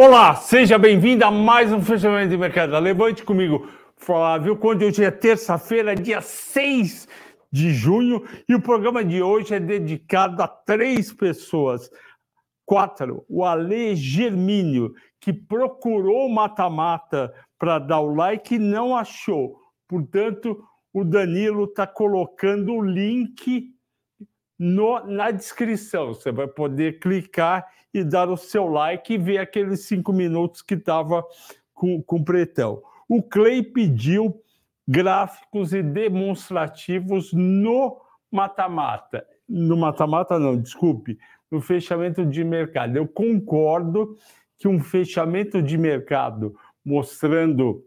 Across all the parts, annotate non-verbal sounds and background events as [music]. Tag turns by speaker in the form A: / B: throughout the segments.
A: Olá, seja bem-vindo a mais um fechamento de mercado. Levante comigo, Flávio Conde. Hoje é terça-feira, dia 6 de junho, e o programa de hoje é dedicado a três pessoas. Quatro, o Ale Germínio, que procurou mata-mata para dar o like e não achou. Portanto, o Danilo está colocando o link no, na descrição. Você vai poder clicar e dar o seu like e ver aqueles cinco minutos que estava com, com pretão. O Clay pediu gráficos e demonstrativos no mata-mata. No mata-mata, não, desculpe, no fechamento de mercado. Eu concordo que um fechamento de mercado mostrando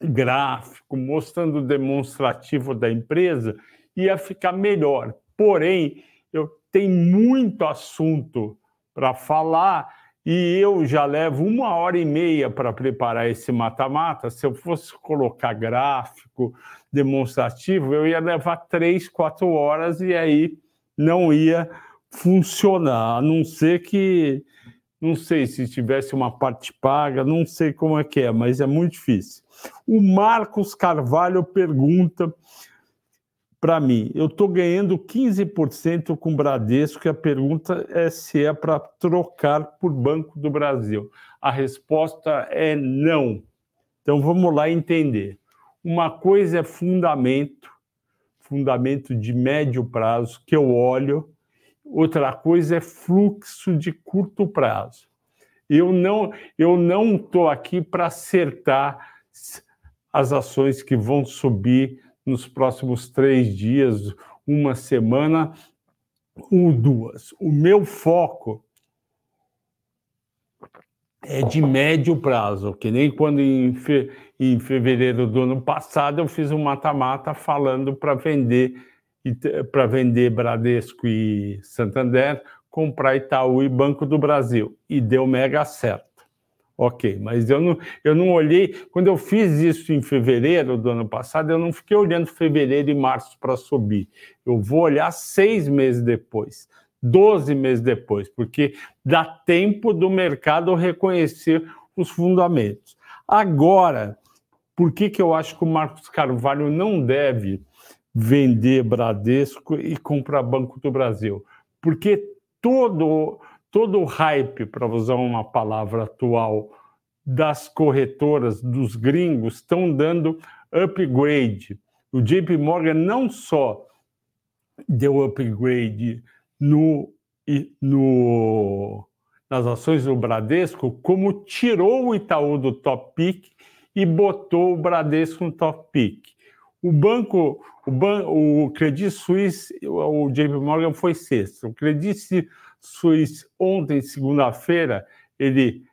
A: gráfico, mostrando demonstrativo da empresa, ia ficar melhor. Porém, eu tenho muito assunto para falar e eu já levo uma hora e meia para preparar esse mata-mata. Se eu fosse colocar gráfico demonstrativo, eu ia levar três, quatro horas e aí não ia funcionar, a não ser que, não sei se tivesse uma parte paga, não sei como é que é, mas é muito difícil. O Marcos Carvalho pergunta para mim, eu estou ganhando 15% com Bradesco e a pergunta é se é para trocar por Banco do Brasil. A resposta é não. Então vamos lá entender. Uma coisa é fundamento, fundamento de médio prazo, que eu olho, outra coisa é fluxo de curto prazo. Eu não eu não estou aqui para acertar as ações que vão subir nos próximos três dias, uma semana ou duas. O meu foco é de médio prazo, que nem quando em, fe... em fevereiro do ano passado eu fiz um mata-mata falando para vender para vender Bradesco e Santander, comprar Itaú e Banco do Brasil e deu mega certo. Ok, mas eu não, eu não olhei. Quando eu fiz isso em fevereiro do ano passado, eu não fiquei olhando fevereiro e março para subir. Eu vou olhar seis meses depois, doze meses depois, porque dá tempo do mercado reconhecer os fundamentos. Agora, por que, que eu acho que o Marcos Carvalho não deve vender Bradesco e comprar Banco do Brasil? Porque todo todo o hype, para usar uma palavra atual, das corretoras, dos gringos, estão dando upgrade. O JP Morgan não só deu upgrade no, no, nas ações do Bradesco, como tirou o Itaú do top pick e botou o Bradesco no top pick. O banco, o, ban, o Credit Suisse, o JP Morgan foi sexto. O Credit Suisse, ontem, segunda-feira, ele,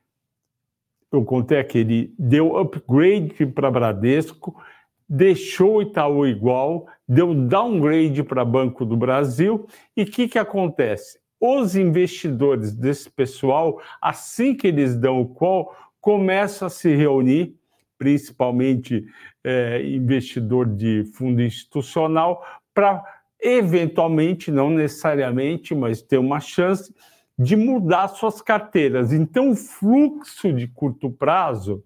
A: eu contei aqui, ele deu upgrade para Bradesco, deixou o Itaú igual, deu downgrade para Banco do Brasil. E o que, que acontece? Os investidores desse pessoal, assim que eles dão o call, começam a se reunir, principalmente é, investidor de fundo institucional, para eventualmente, não necessariamente, mas ter uma chance de mudar suas carteiras. Então, o fluxo de curto prazo,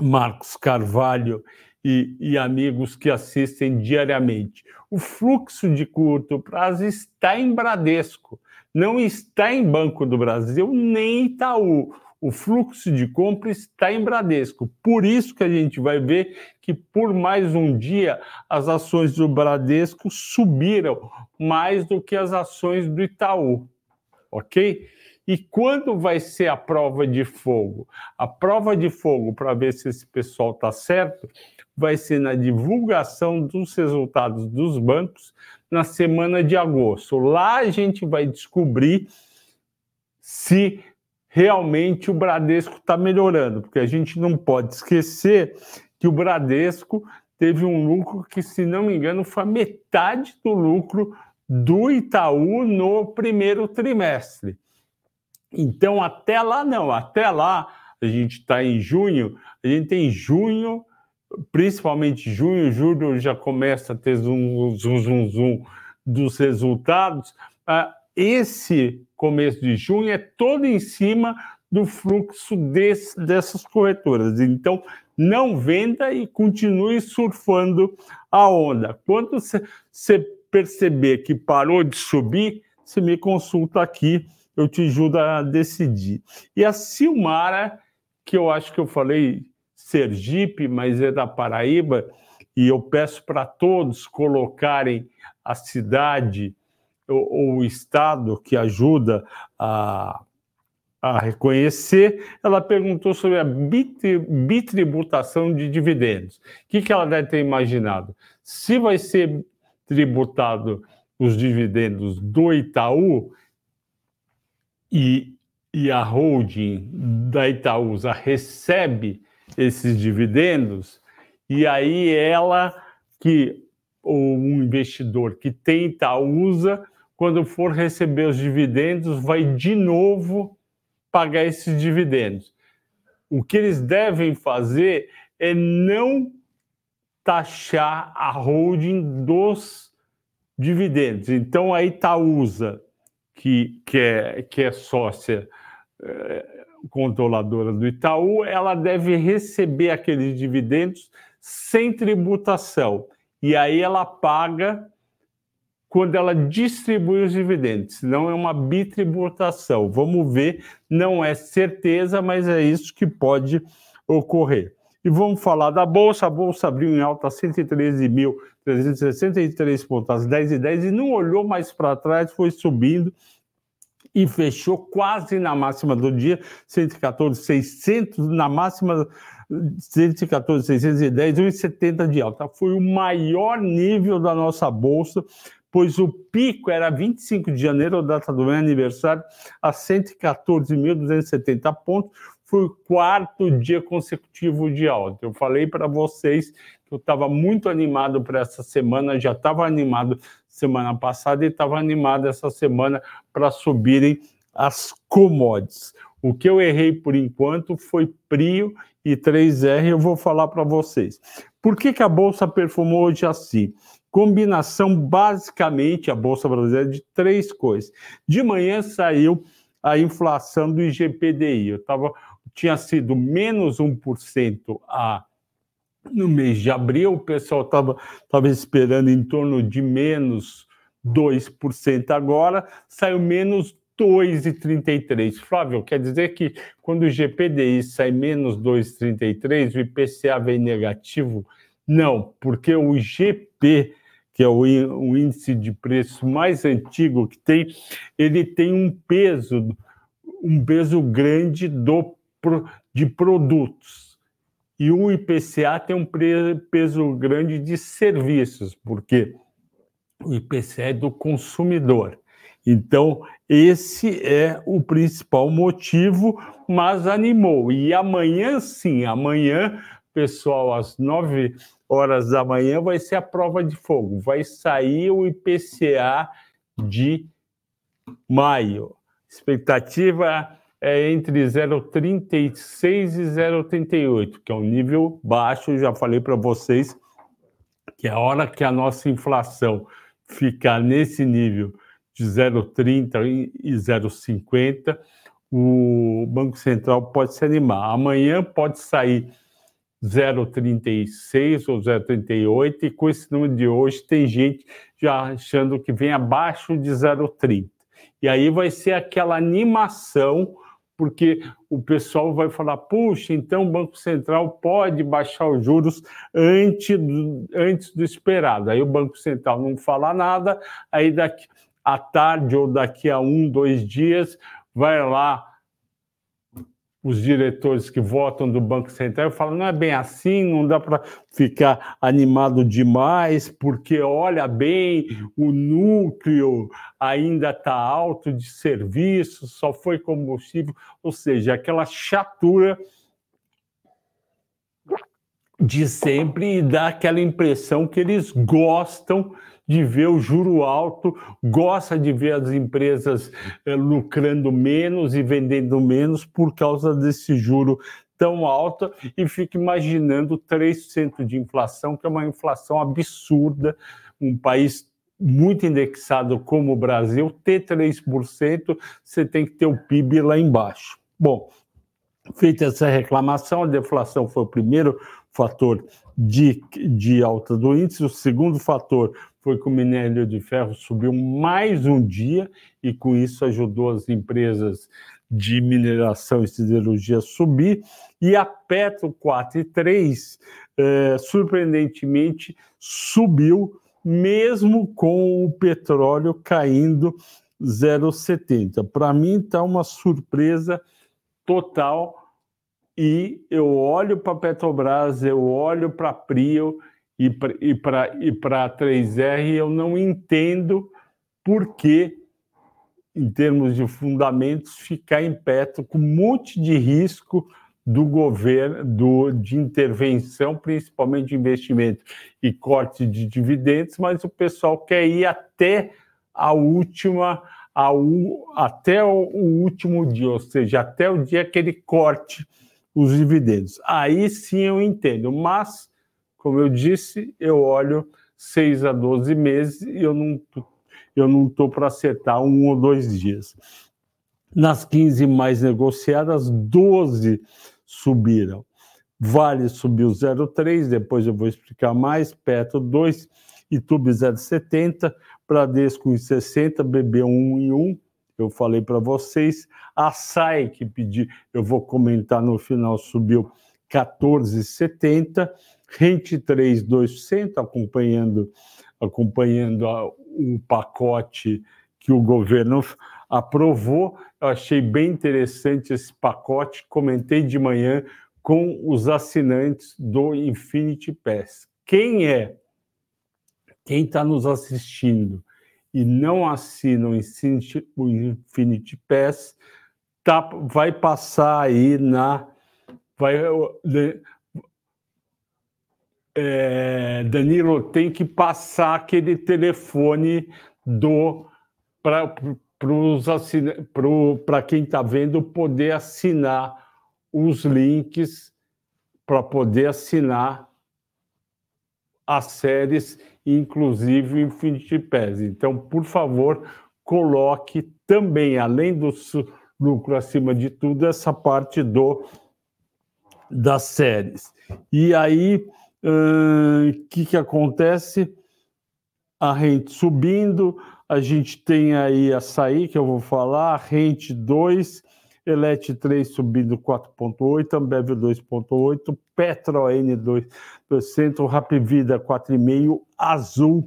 A: Marcos Carvalho e, e, amigos que assistem diariamente, o fluxo de curto prazo está em Bradesco, não está em Banco do Brasil nem Itaú o fluxo de compra está em Bradesco. Por isso que a gente vai ver que por mais um dia as ações do Bradesco subiram mais do que as ações do Itaú. OK? E quando vai ser a prova de fogo? A prova de fogo para ver se esse pessoal está certo vai ser na divulgação dos resultados dos bancos na semana de agosto. Lá a gente vai descobrir se realmente o Bradesco está melhorando, porque a gente não pode esquecer que o Bradesco teve um lucro que, se não me engano, foi metade do lucro do Itaú no primeiro trimestre. Então, até lá não, até lá, a gente está em junho, a gente tem junho, principalmente junho, julho já começa a ter zoom, zoom, zoom, zoom dos resultados. Esse começo de junho é todo em cima do fluxo desse, dessas corretoras. Então, não venda e continue surfando a onda. Quando você perceber que parou de subir, você me consulta aqui, eu te ajudo a decidir. E a Silmara, que eu acho que eu falei Sergipe, mas é da Paraíba, e eu peço para todos colocarem a cidade ou o estado que ajuda a, a reconhecer, ela perguntou sobre a bitributação de dividendos. O que, que ela deve ter imaginado? Se vai ser tributado os dividendos do Itaú e, e a holding da Itaúsa recebe esses dividendos, e aí ela que o um investidor que tem Itaúsa, quando for receber os dividendos, vai de novo pagar esses dividendos. O que eles devem fazer é não taxar a holding dos dividendos. Então, a Itaúsa, que, que, é, que é sócia é, controladora do Itaú, ela deve receber aqueles dividendos sem tributação. E aí ela paga quando ela distribui os dividendos, não é uma bitributação. Vamos ver, não é certeza, mas é isso que pode ocorrer. E vamos falar da Bolsa. A Bolsa abriu em alta 113.363 pontos às 10 e 10 e não olhou mais para trás, foi subindo e fechou quase na máxima do dia, 114.600 na máxima 114.610, 1,70 de alta. Foi o maior nível da nossa bolsa pois o pico era 25 de janeiro, data do meu aniversário, a 114.270 pontos. Foi o quarto dia consecutivo de alta. Eu falei para vocês que eu estava muito animado para essa semana, já estava animado semana passada e estava animado essa semana para subirem as commodities. O que eu errei por enquanto foi Prio e 3R, eu vou falar para vocês. Por que, que a Bolsa performou hoje assim? Combinação basicamente a bolsa brasileira de três coisas. De manhã saiu a inflação do IGPDI. Eu tava, tinha sido menos 1% a, no mês de abril, o pessoal estava tava esperando em torno de menos 2% agora, saiu menos 2,33. Flávio, quer dizer que quando o GPDI sai menos 2,33, o IPCA vem negativo? Não, porque o IGP que é o, índice de preço mais antigo que tem, ele tem um peso, um peso grande do, de produtos. E o IPCA tem um peso grande de serviços, porque o IPCA é do consumidor. Então, esse é o principal motivo, mas animou. E amanhã, sim, amanhã, pessoal, às nove horas da manhã vai ser a prova de fogo. Vai sair o IPCA de maio. Expectativa é entre 0,36 e 0,38, que é um nível baixo. Já falei para vocês que a hora que a nossa inflação ficar nesse nível de 0,30 e 0,50, o Banco Central pode se animar. Amanhã pode sair 0,36 ou 0,38, e com esse número de hoje tem gente já achando que vem abaixo de 0,30. E aí vai ser aquela animação, porque o pessoal vai falar: puxa, então o Banco Central pode baixar os juros antes do, antes do esperado. Aí o Banco Central não fala nada, aí daqui à tarde ou daqui a um, dois dias, vai lá os diretores que votam do Banco Central falam: não é bem assim, não dá para ficar animado demais, porque olha bem, o núcleo ainda está alto de serviços, só foi combustível, ou seja, aquela chatura de sempre e dá aquela impressão que eles gostam de ver o juro alto, gosta de ver as empresas eh, lucrando menos e vendendo menos por causa desse juro tão alto e fica imaginando 3% de inflação, que é uma inflação absurda, um país muito indexado como o Brasil, ter 3%, você tem que ter o PIB lá embaixo. Bom, Feita essa reclamação, a deflação foi o primeiro fator de, de alta do índice, o segundo fator foi que o minério de ferro subiu mais um dia e com isso ajudou as empresas de mineração e siderurgia a subir, e a Petro 4 e 3, eh, surpreendentemente, subiu, mesmo com o petróleo caindo 0,70. Para mim, está uma surpresa total. E eu olho para a Petrobras, eu olho para a Prio e para e a 3R, e eu não entendo por que, em termos de fundamentos, ficar em Petro com um monte de risco do governo, do, de intervenção, principalmente de investimento e corte de dividendos, mas o pessoal quer ir até a última, ao, até o, o último dia, ou seja, até o dia que ele corte os dividendos. Aí sim eu entendo, mas, como eu disse, eu olho 6 a 12 meses e eu não eu não estou para acertar um ou dois dias. Nas 15 mais negociadas, 12 subiram. Vale subiu 0,3, depois eu vou explicar mais, Petro 2, Itube 0,70, Bradesco 1,60, BB 1,1, eu falei para vocês. A SAI, que pedi, eu vou comentar no final, subiu 14,70, Rente 3, 2%, acompanhando, acompanhando a, o pacote que o governo aprovou. Eu achei bem interessante esse pacote, comentei de manhã com os assinantes do Infinity Pass. Quem é? Quem está nos assistindo e não assina o Infinity, o Infinity Pass, tá, vai passar aí na. Vai, é, Danilo tem que passar aquele telefone do para para quem está vendo poder assinar os links para poder assinar as séries, inclusive o Infinity Pass. Então, por favor, coloque também, além do lucro acima de tudo, essa parte do das séries. E aí, o que, que acontece? A rente subindo, a gente tem aí açaí, que eu vou falar, rente 2, Elet 3 subindo 4,8, Ambev 2,8, Petro N 2%, Rapvida 4,5%, Azul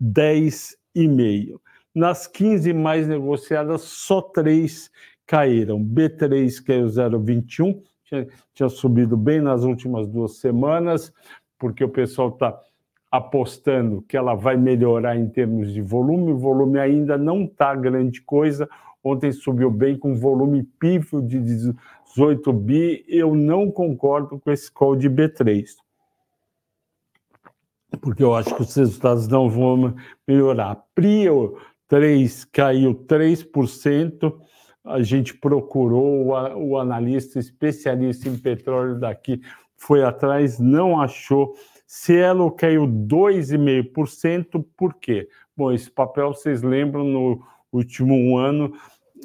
A: 10,5%. Nas 15 mais negociadas, só três caíram. B3 caiu 0,21, tinha, tinha subido bem nas últimas duas semanas, porque o pessoal está apostando que ela vai melhorar em termos de volume. O volume ainda não está grande coisa. Ontem subiu bem com volume pífio de 18 bi. Eu não concordo com esse call de B3. Porque eu acho que os resultados não vão melhorar. Prio 3 caiu 3%. A gente procurou o analista especialista em petróleo daqui, foi atrás, não achou Cielo caiu 2,5%, por quê? Bom, esse papel, vocês lembram, no último ano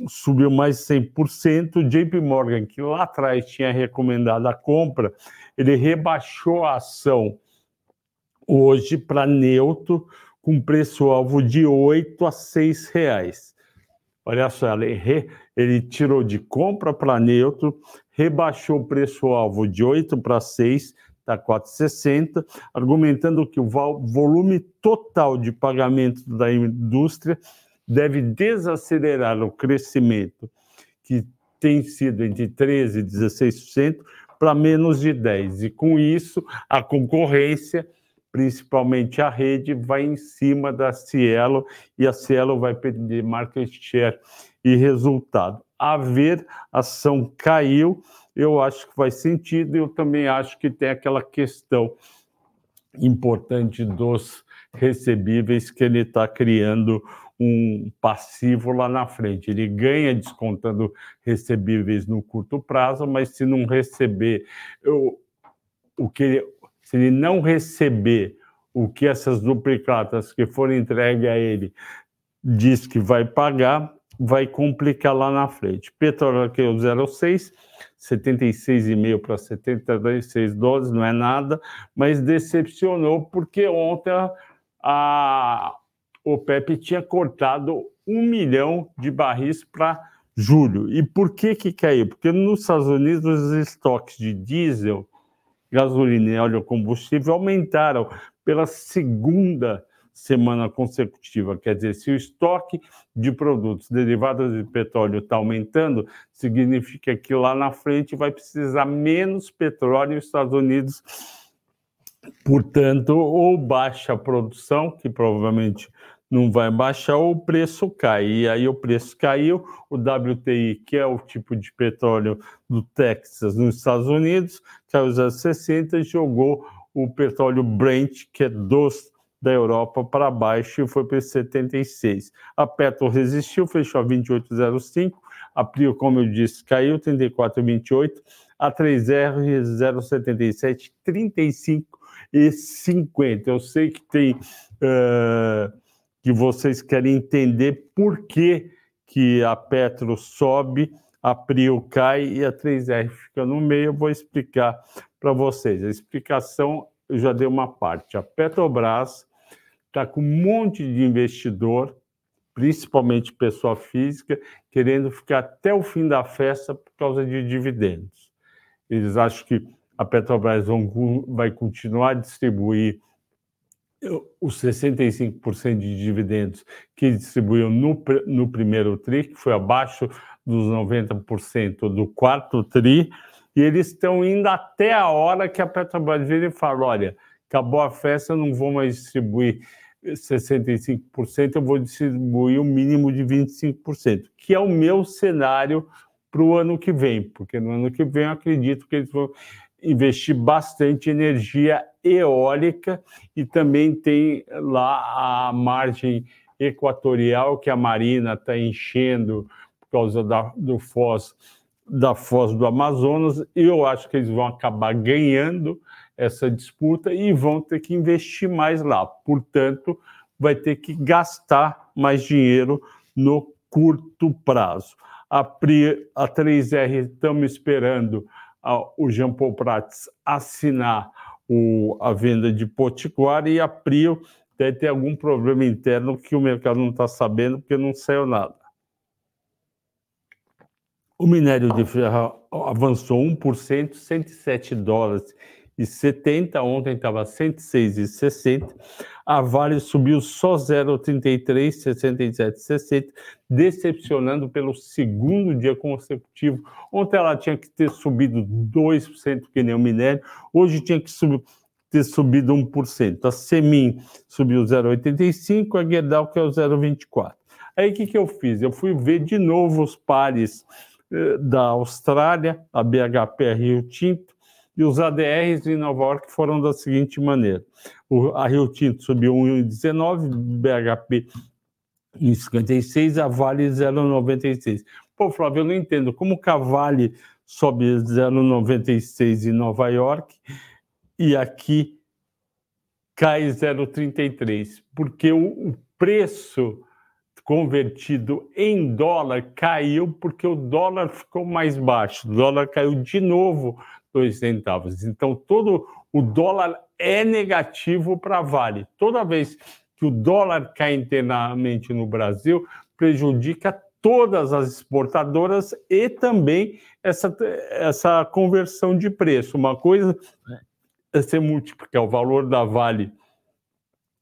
A: subiu mais de 100%. O JP Morgan, que lá atrás tinha recomendado a compra, ele rebaixou a ação hoje para neutro, com preço-alvo de 8 a 6 reais. Olha só, ele, re, ele tirou de compra para neutro, rebaixou o preço-alvo de 8 para 6, está 4,60, argumentando que o volume total de pagamento da indústria deve desacelerar o crescimento, que tem sido entre 13% e 16%, para menos de 10%. E com isso, a concorrência, principalmente a rede, vai em cima da Cielo e a Cielo vai perder market share e resultado. A ver, a ação caiu eu acho que faz sentido. Eu também acho que tem aquela questão importante dos recebíveis que ele está criando um passivo lá na frente. Ele ganha descontando recebíveis no curto prazo, mas se não receber eu, o que ele, se ele não receber o que essas duplicatas que foram entregues a ele diz que vai pagar, vai complicar lá na frente. Petróleo que é o 0,6, 76,5 para 76 dólares, não é nada, mas decepcionou porque ontem a OPEP tinha cortado um milhão de barris para julho. E por que que caiu? Porque nos Estados Unidos os estoques de diesel, gasolina e óleo combustível aumentaram pela segunda semana consecutiva. Quer dizer, se o estoque de produtos derivados de petróleo está aumentando, significa que lá na frente vai precisar menos petróleo e os Estados Unidos, portanto, ou baixa a produção, que provavelmente não vai baixar, ou o preço cai. E aí o preço caiu, o WTI, que é o tipo de petróleo do Texas nos Estados Unidos, caiu a 60 e jogou o petróleo Brent, que é dos da Europa para baixo e foi para 76. A Petro resistiu, fechou a 28,05. A Prio, como eu disse, caiu 34,28. A 3R 0,77, 35 e 50. Eu sei que tem uh, que vocês querem entender por que, que a Petro sobe, a Prio cai e a 3R fica no meio. Eu vou explicar para vocês. A explicação eu já dei uma parte. A Petrobras está com um monte de investidor, principalmente pessoa física, querendo ficar até o fim da festa por causa de dividendos. Eles acham que a Petrobras vai continuar a distribuir os 65% de dividendos que distribuiu no, no primeiro TRI, que foi abaixo dos 90% do quarto TRI, e eles estão indo até a hora que a Petrobras vira e fala: olha, acabou a festa, eu não vou mais distribuir 65%, eu vou distribuir o um mínimo de 25%, que é o meu cenário para o ano que vem, porque no ano que vem eu acredito que eles vão investir bastante energia eólica e também tem lá a margem equatorial que a Marina está enchendo por causa da, do Foz, da Foz do Amazonas. Eu acho que eles vão acabar ganhando essa disputa e vão ter que investir mais lá. Portanto, vai ter que gastar mais dinheiro no curto prazo. A, Pri, a 3R estamos esperando a, o Jean Paul Prats assinar o, a venda de Potiguar e a Prio deve ter algum problema interno que o mercado não está sabendo porque não saiu nada. O minério de ferro avançou 1%, 107 dólares e 70, ontem estava 106,60. A Vale subiu só 0,33, 67, 60, decepcionando pelo segundo dia consecutivo. Ontem ela tinha que ter subido 2%, que nem o minério, hoje tinha que subir ter subido 1%. A Semin subiu 0,85, a Gerdau que é o 0,24. Aí o que, que eu fiz? Eu fui ver de novo os pares da Austrália, a BHP Rio Tinto, e os ADRs em Nova York foram da seguinte maneira: o, a Rio Tinto subiu 1,19, BHP em 56, a Vale 0,96. Pô, Flávio, eu não entendo como que a Vale sobe 0,96 em Nova York e aqui cai 0,33, porque o, o preço convertido em dólar caiu porque o dólar ficou mais baixo. O dólar caiu de novo dois centavos. Então, todo o dólar é negativo para a Vale. Toda vez que o dólar cai internamente no Brasil, prejudica todas as exportadoras e também essa, essa conversão de preço. Uma coisa é você multiplicar o valor da Vale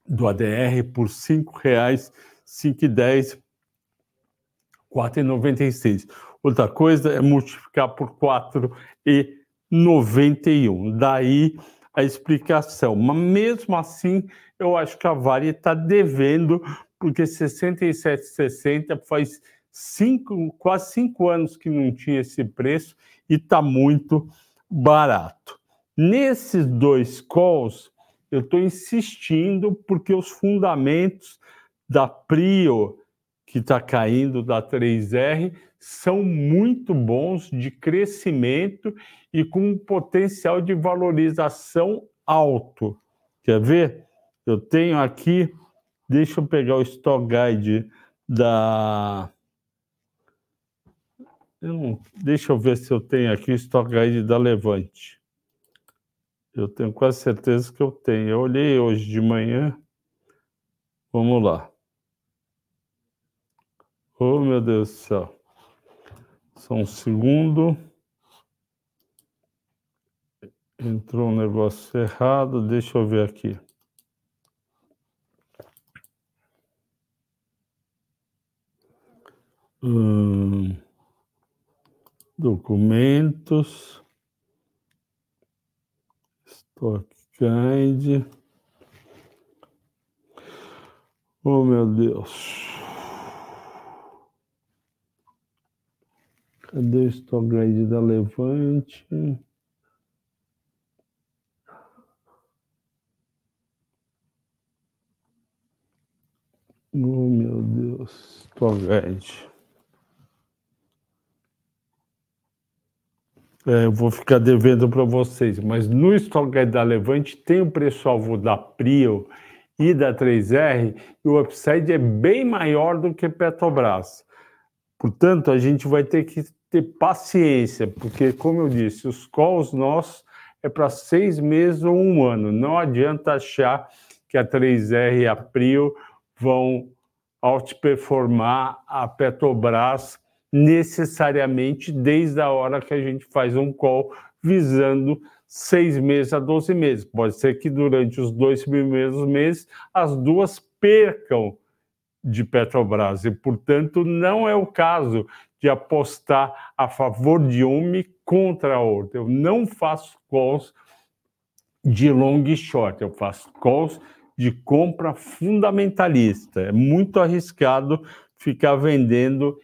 A: do ADR por R$ 5,00, R$ 5,10, R$ 4,96. Outra coisa é multiplicar por 4 e 91. Daí a explicação. Mas mesmo assim, eu acho que a Vale está devendo, porque 67,60 faz cinco, quase cinco anos que não tinha esse preço e está muito barato. Nesses dois calls, eu estou insistindo porque os fundamentos da Prio, que está caindo, da 3R, são muito bons de crescimento e com um potencial de valorização alto. Quer ver? Eu tenho aqui, deixa eu pegar o Stock Guide da, Eu deixa eu ver se eu tenho aqui o Stock Guide da Levante. Eu tenho quase certeza que eu tenho. Eu olhei hoje de manhã. Vamos lá. Oh, meu Deus do céu. Só um segundo. Entrou um negócio errado. Deixa eu ver aqui. Hum, documentos. Stock Guide. Oh, meu Deus. Cadê o Guide da Levante? Oh, meu Deus. Guide. É, eu vou ficar devendo para vocês, mas no Stock Guide da Levante tem o preço-alvo da Prio e da 3R e o upside é bem maior do que Petrobras. Portanto, a gente vai ter que ter paciência, porque, como eu disse, os calls nossos é para seis meses ou um ano. Não adianta achar que a 3R e a Prio vão outperformar a Petrobras necessariamente desde a hora que a gente faz um call visando seis meses a 12 meses. Pode ser que durante os dois primeiros meses as duas percam de Petrobras e, portanto, não é o caso de apostar a favor de uma e contra a outra. Eu não faço calls de long e short, eu faço calls de compra fundamentalista. É muito arriscado ficar vendendo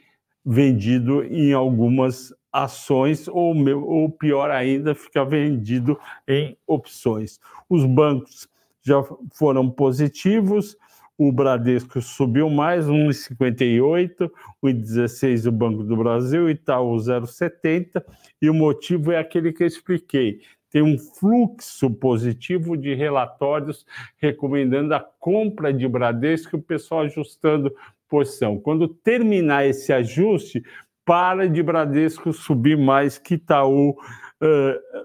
A: vendido em algumas ações ou, ou pior ainda, ficar vendido em opções. Os bancos já foram positivos, o Bradesco subiu mais, 1,58, 1,16 o Banco do Brasil, Itaú 0,70, e o motivo é aquele que eu expliquei. Tem um fluxo positivo de relatórios recomendando a compra de Bradesco, o pessoal ajustando posição. Quando terminar esse ajuste, para de Bradesco subir mais que Itaú, uh,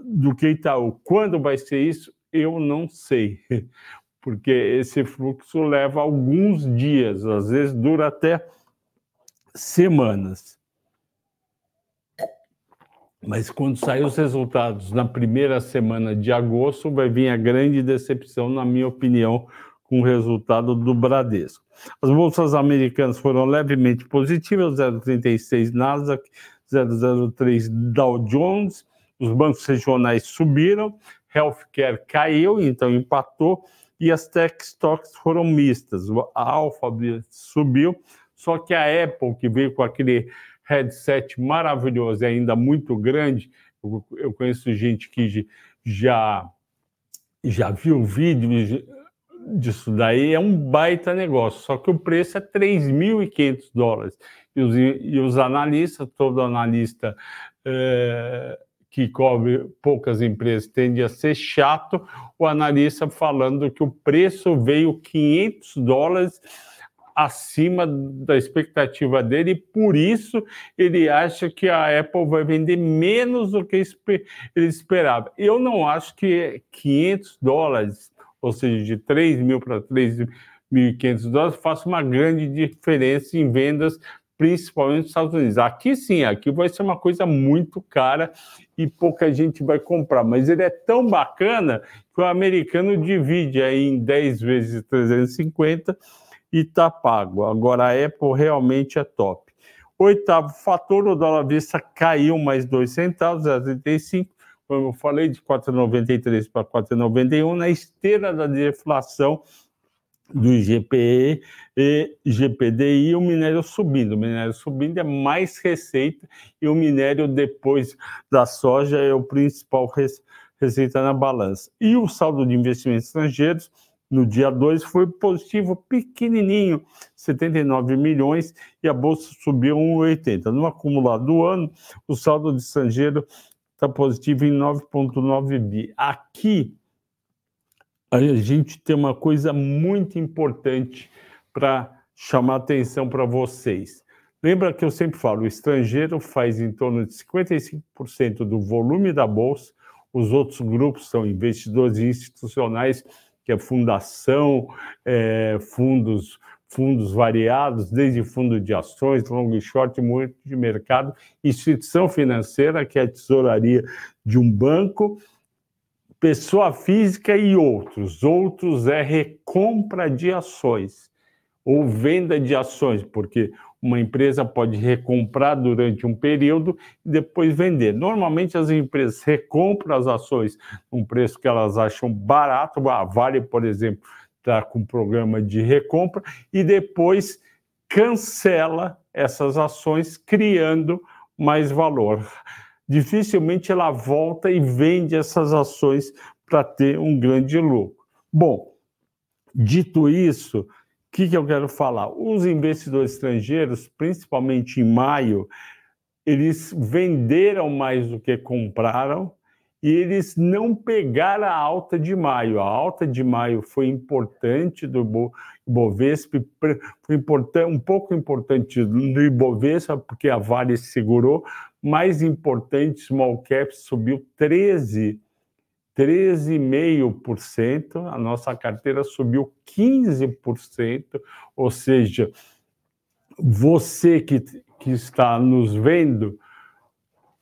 A: do que Itaú. Quando vai ser isso, eu não sei porque esse fluxo leva alguns dias, às vezes dura até semanas. Mas quando sair os resultados na primeira semana de agosto, vai vir a grande decepção, na minha opinião, com o resultado do Bradesco. As bolsas americanas foram levemente positivas, 0,36 Nasdaq, 0,03 Dow Jones, os bancos regionais subiram, healthcare caiu, então empatou, e as tech stocks foram mistas. A Alphabet subiu, só que a Apple, que veio com aquele headset maravilhoso e ainda muito grande, eu, conheço gente que já, já viu vídeo disso daí, é um baita negócio, só que o preço é 3.500 dólares. E os, e os analistas, todo analista é, que cobre poucas empresas tende a ser chato, o analista falando que o preço veio 500 dólares acima da expectativa dele e por isso ele acha que a Apple vai vender menos do que ele esperava. Eu não acho que 500 dólares, ou seja, de 3 mil para 3.500 dólares, faça uma grande diferença em vendas principalmente nos Estados Unidos. Aqui sim, aqui vai ser uma coisa muito cara e pouca gente vai comprar, mas ele é tão bacana que o americano divide aí em 10 vezes 350 e está pago. Agora a Apple realmente é top. Oitavo fator, o dólar vista caiu mais 2 centavos, 0,35, como eu falei, de 4,93 para 4,91, na esteira da deflação do IGPE e GPDI, o minério subindo. O minério subindo é mais receita e o minério depois da soja é o principal receita na balança. E o saldo de investimentos estrangeiros no dia 2 foi positivo, pequenininho, 79 milhões, e a bolsa subiu 1,80. No acumulado do ano, o saldo de estrangeiro está positivo em 9,9 bi. Aqui, a gente tem uma coisa muito importante para chamar atenção para vocês. Lembra que eu sempre falo, o estrangeiro faz em torno de 55% do volume da bolsa, os outros grupos são investidores institucionais, que é fundação, é, fundos, fundos variados, desde fundo de ações, long e short, muito de mercado, instituição financeira, que é a tesouraria de um banco, pessoa física e outros. Outros é recompra de ações ou venda de ações, porque uma empresa pode recomprar durante um período e depois vender. Normalmente as empresas recompram as ações um preço que elas acham barato, a Vale, por exemplo, está com um programa de recompra e depois cancela essas ações, criando mais valor. Dificilmente ela volta e vende essas ações para ter um grande lucro. Bom, dito isso, que, que eu quero falar? Os investidores estrangeiros, principalmente em maio, eles venderam mais do que compraram e eles não pegaram a alta de maio. A alta de maio foi importante do Ibovespa, foi importante, um pouco importante do Ibovespa, porque a Vale segurou, mais importante, Small Caps subiu 13 13,5%, a nossa carteira subiu 15%, ou seja, você que, que está nos vendo,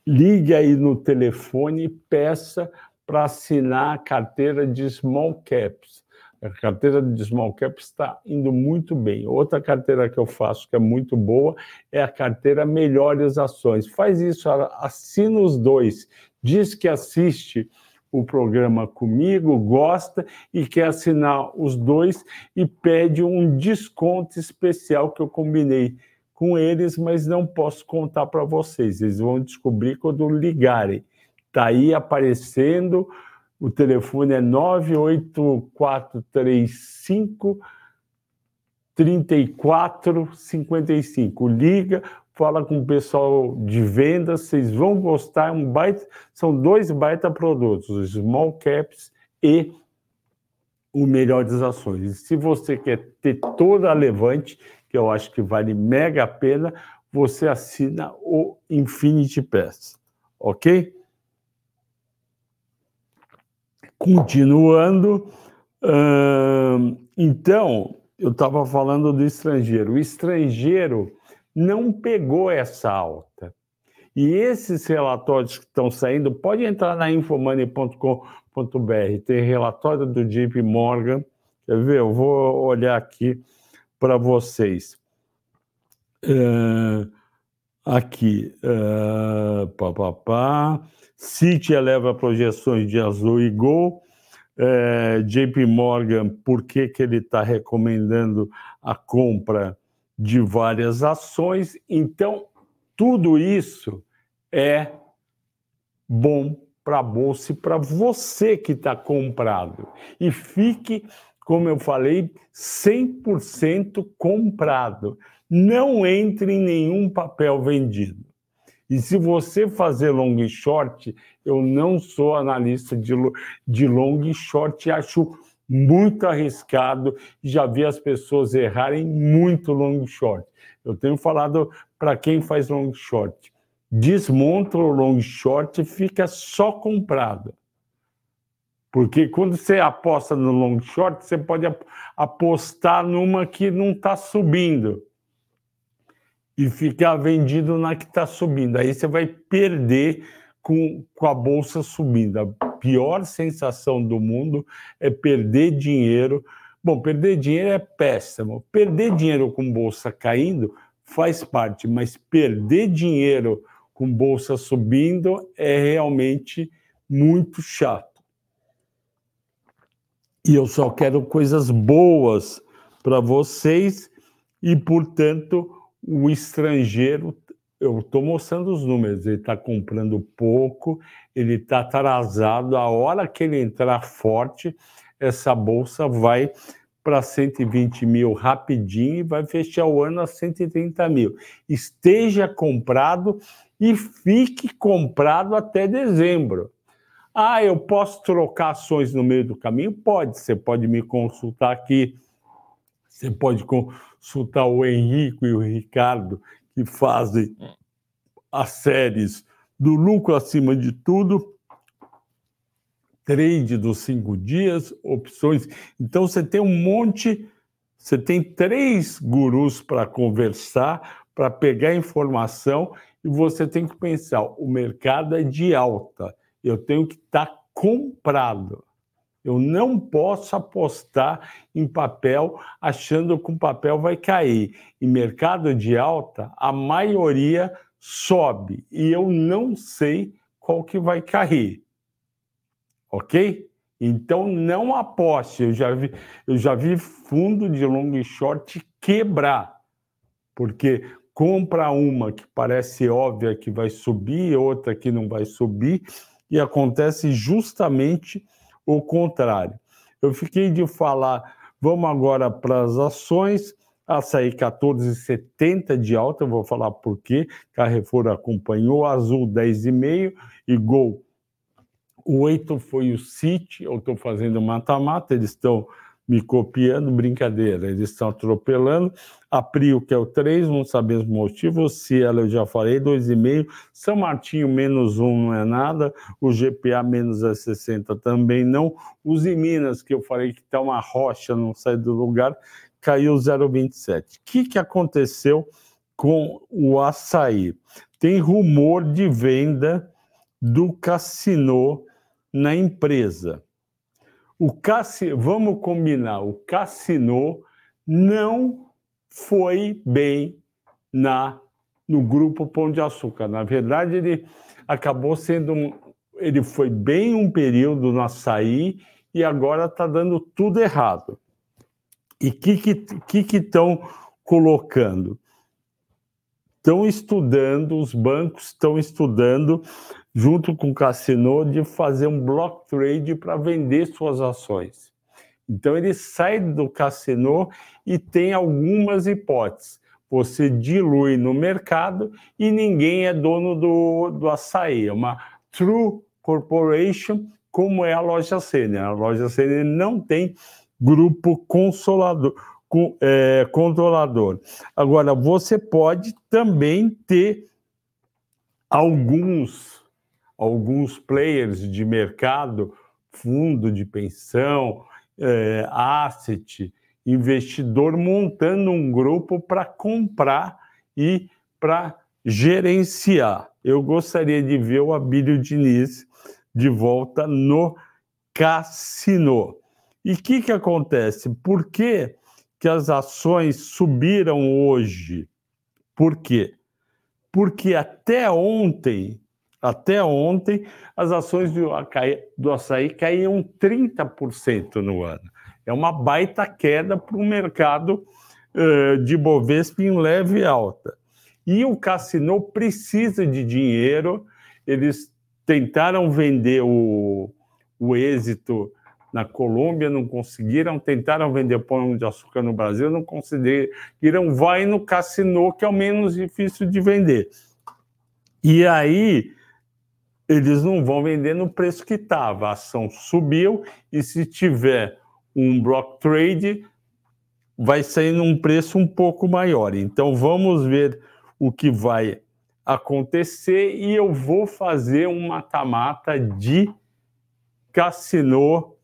A: ligue aí no telefone e peça para assinar a carteira de Small Caps. A carteira de Small Caps está indo muito bem. Outra carteira que eu faço que é muito boa é a carteira Melhores Ações. Faz isso, assina os dois. Diz que assiste o programa comigo, gosta e quer assinar os dois e pede um desconto especial que eu combinei com eles, mas não posso contar para vocês. Eles vão descobrir quando ligarem. Está aí aparecendo, o telefone é 98435 3455. Liga, fala com o pessoal de vendas, vocês vão gostar. Um baita, são dois baita produtos, os small caps e o melhores ações. E se você quer ter toda a levante, que eu acho que vale mega a pena, você assina o Infinity Pass, ok? Continuando, então, eu estava falando do estrangeiro. O estrangeiro não pegou essa alta. E esses relatórios que estão saindo, pode entrar na infomoney.com.br, tem relatório do JP Morgan. Quer ver? Eu vou olhar aqui para vocês. Aqui, uh, pá, pá, pá. City eleva projeções de Azul e Gol. Uh, JP Morgan, por que, que ele está recomendando a compra de várias ações. Então, tudo isso é bom para a bolsa e para você que está comprado. E fique, como eu falei, 100% comprado. Não entre em nenhum papel vendido. E se você fazer long e short, eu não sou analista de, de long e short, acho muito arriscado, já vi as pessoas errarem muito long short. Eu tenho falado para quem faz long short, desmonta o long short e fica só comprado. Porque quando você aposta no long short, você pode apostar numa que não está subindo e ficar vendido na que está subindo. Aí você vai perder com, com a bolsa subindo pior sensação do mundo é perder dinheiro. Bom, perder dinheiro é péssimo. Perder dinheiro com bolsa caindo faz parte, mas perder dinheiro com bolsa subindo é realmente muito chato. E eu só quero coisas boas para vocês e, portanto, o estrangeiro eu estou mostrando os números, ele está comprando pouco, ele está atrasado. A hora que ele entrar forte, essa bolsa vai para 120 mil rapidinho e vai fechar o ano a 130 mil. Esteja comprado e fique comprado até dezembro. Ah, eu posso trocar ações no meio do caminho? Pode, você pode me consultar aqui, você pode consultar o Henrico e o Ricardo, que fazem as séries do lucro acima de tudo, trade dos cinco dias, opções. Então você tem um monte, você tem três gurus para conversar, para pegar informação e você tem que pensar: o mercado é de alta, eu tenho que estar tá comprado. Eu não posso apostar em papel achando que o papel vai cair. Em mercado de alta, a maioria sobe e eu não sei qual que vai cair. Ok? Então não aposte. Eu já vi, eu já vi fundo de long short quebrar, porque compra uma que parece óbvia que vai subir, outra que não vai subir, e acontece justamente o contrário. Eu fiquei de falar, vamos agora para as ações, açaí 14,70 de alta, vou falar por quê, Carrefour acompanhou, Azul 10,5 e Gol 8 foi o City, eu estou fazendo mata-mata, eles estão me copiando, brincadeira, eles estão atropelando. A Prio, que é o 3, não sabemos o motivo. O Cielo, eu já falei, 2,5. São Martinho, menos 1 não é nada. O GPA, menos é 60 também não. Os Minas, que eu falei que está uma rocha, não sai do lugar, caiu 0,27. O que, que aconteceu com o açaí? Tem rumor de venda do Cassino na empresa. O Cassi, vamos combinar, o Cassino não foi bem na no grupo Pão de Açúcar. Na verdade, ele acabou sendo um, ele foi bem um período no açaí e agora está dando tudo errado. E o que estão que, que, que colocando? Estão estudando, os bancos estão estudando junto com o Cassino, de fazer um block trade para vender suas ações. Então ele sai do Cassino e tem algumas hipóteses. Você dilui no mercado e ninguém é dono do, do açaí. É uma true corporation, como é a loja Sênior. A loja Sênior não tem grupo consolador, com, é, controlador. Agora, você pode também ter alguns alguns players de mercado, fundo de pensão, é, asset, investidor montando um grupo para comprar e para gerenciar. Eu gostaria de ver o Abílio Diniz de volta no cassino. E o que, que acontece? Por que, que as ações subiram hoje? Por quê? Porque até ontem até ontem, as ações do açaí, do açaí caíam 30% no ano. É uma baita queda para o mercado uh, de Bovespa em leve alta. E o Cassino precisa de dinheiro, eles tentaram vender o, o êxito na Colômbia, não conseguiram, tentaram vender pão de açúcar no Brasil, não conseguiram, vai no Cassino, que é o menos difícil de vender. E aí eles não vão vender no preço que estava. A ação subiu e se tiver um block trade, vai sair num preço um pouco maior. Então vamos ver o que vai acontecer e eu vou fazer um mata-mata de cassino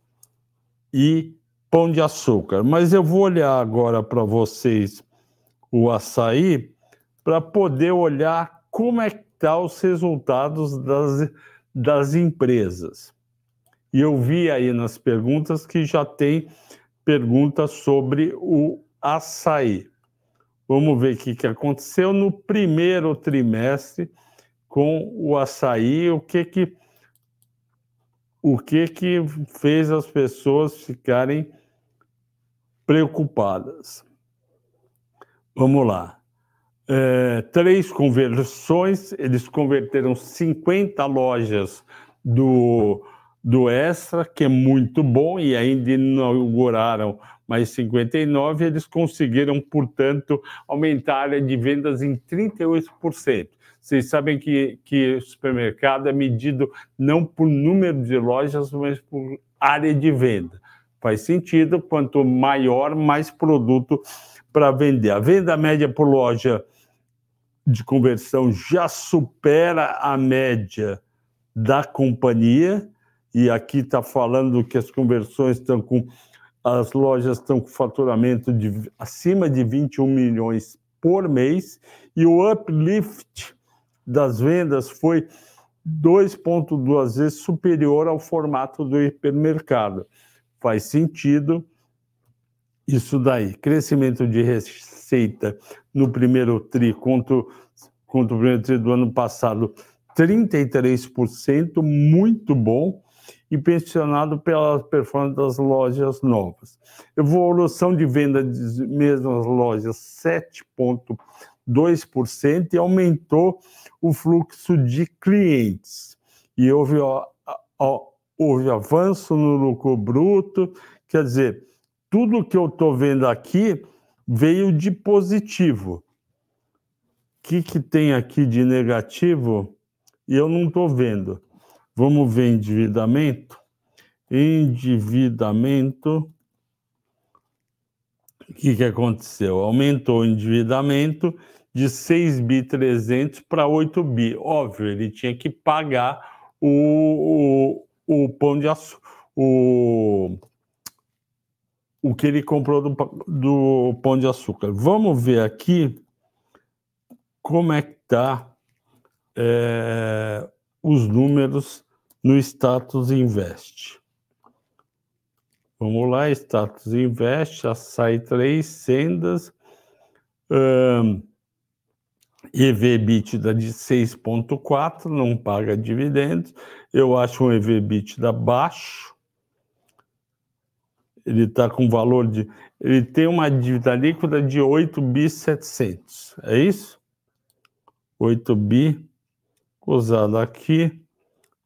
A: e pão de açúcar. Mas eu vou olhar agora para vocês o açaí para poder olhar como é detectar os resultados das, das empresas. E eu vi aí nas perguntas que já tem perguntas sobre o açaí. Vamos ver o que, que aconteceu no primeiro trimestre com o açaí, o que que o que que fez as pessoas ficarem preocupadas. Vamos lá é, três conversões, eles converteram 50 lojas do, do Extra, que é muito bom, e ainda inauguraram mais 59, eles conseguiram, portanto, aumentar a área de vendas em 38%. Vocês sabem que, que supermercado é medido não por número de lojas, mas por área de venda. Faz sentido, quanto maior, mais produto para vender. A venda média por loja de conversão já supera a média da companhia, e aqui está falando que as conversões estão com. As lojas estão com faturamento de acima de 21 milhões por mês, e o uplift das vendas foi 2,2 vezes superior ao formato do hipermercado. Faz sentido isso daí. Crescimento de receita no primeiro TRI contra, contra o primeiro TRI do ano passado, 33%, muito bom, e pensionado pela performance das lojas novas. Evolução de venda de mesmas lojas, 7,2%, e aumentou o fluxo de clientes. E houve, ó, ó, houve avanço no lucro bruto, quer dizer, tudo que eu estou vendo aqui veio de positivo. O que, que tem aqui de negativo? Eu não estou vendo. Vamos ver endividamento. Endividamento. O que, que aconteceu? Aumentou o endividamento de 6 bi 300 para 8 bi. Óbvio, ele tinha que pagar o, o, o pão de açúcar, o que ele comprou do, do Pão de Açúcar. Vamos ver aqui como é que está é, os números no Status Invest. Vamos lá, Status Invest, açaí três sendas, um, EV/EBITDA de 6,4, não paga dividendos. Eu acho um EV/EBITDA baixo, ele está com valor de. Ele tem uma dívida líquida de 8 bi 700, é isso? 8 bi, usado aqui,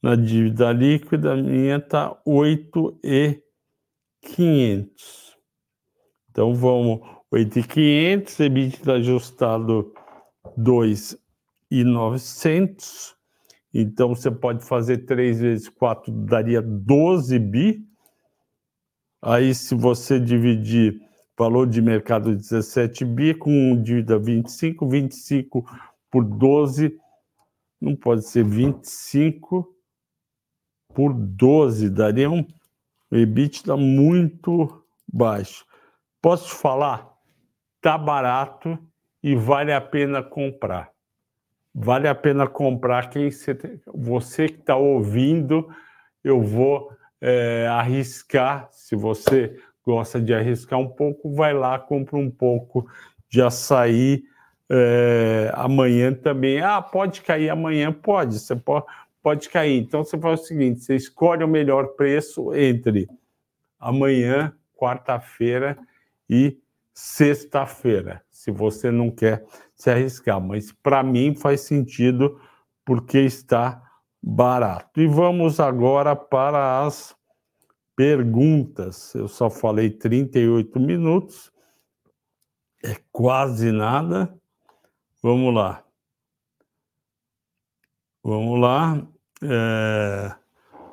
A: na dívida líquida, minha está 8 e 500. Então vamos, 8 e 500, EBITDA ajustado 2 e 900. Então você pode fazer 3 vezes 4, daria 12 bi Aí, se você dividir valor de mercado 17 bi com dívida 25, 25 por 12, não pode ser 25 por 12, daria um EBITDA muito baixo. Posso falar? Tá barato e vale a pena comprar. Vale a pena comprar quem você, você que está ouvindo, eu vou é, arriscar, se você gosta de arriscar um pouco, vai lá, compra um pouco de açaí é, amanhã também. Ah, pode cair amanhã? Pode, você pode, pode cair. Então você faz o seguinte: você escolhe o melhor preço entre amanhã, quarta-feira e sexta-feira, se você não quer se arriscar. Mas para mim faz sentido porque está barato. E vamos agora para as perguntas. Eu só falei 38 minutos, é quase nada. Vamos lá. Vamos lá. É...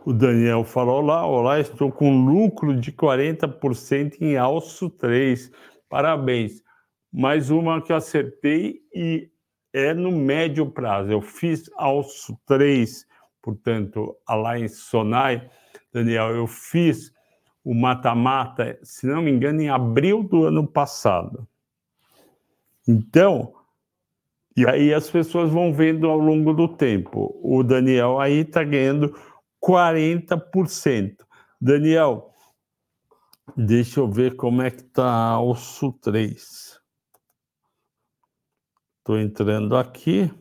A: O Daniel falou: Olá, olá, estou com lucro de 40% em Alço 3. Parabéns. Mais uma que eu acertei e é no médio prazo. Eu fiz Alço 3 portanto, lá em Sonai, Daniel, eu fiz o mata-mata, se não me engano, em abril do ano passado. Então, e aí as pessoas vão vendo ao longo do tempo. O Daniel aí está ganhando 40%. Daniel, deixa eu ver como é que está o SU 3. Estou entrando aqui.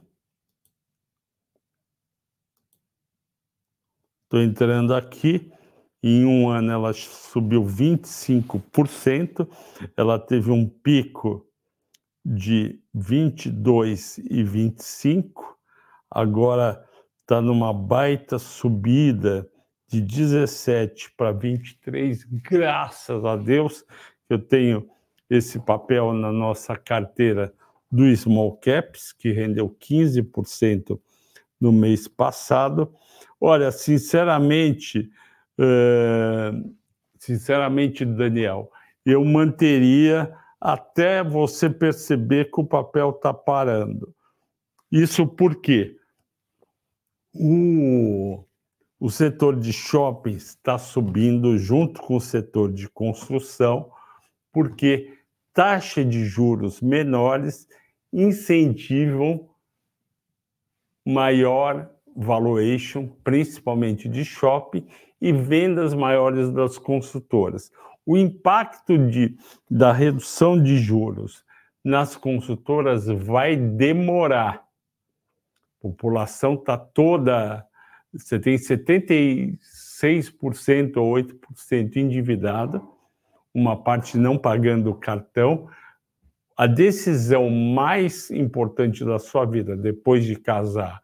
A: Estou entrando aqui. Em um ano ela subiu 25%, ela teve um pico de 22 e 25, agora está numa baita subida de 17 para 23, graças a Deus eu tenho esse papel na nossa carteira do Small Caps, que rendeu 15% no mês passado. Olha, sinceramente, uh, sinceramente, Daniel, eu manteria até você perceber que o papel está parando. Isso porque o, o setor de shopping está subindo junto com o setor de construção, porque taxa de juros menores incentivam maior valuation, principalmente de shopping, e vendas maiores das consultoras. O impacto de, da redução de juros nas consultoras vai demorar. A população está toda. Você tem 76% ou 8% endividada, uma parte não pagando o cartão. A decisão mais importante da sua vida depois de casar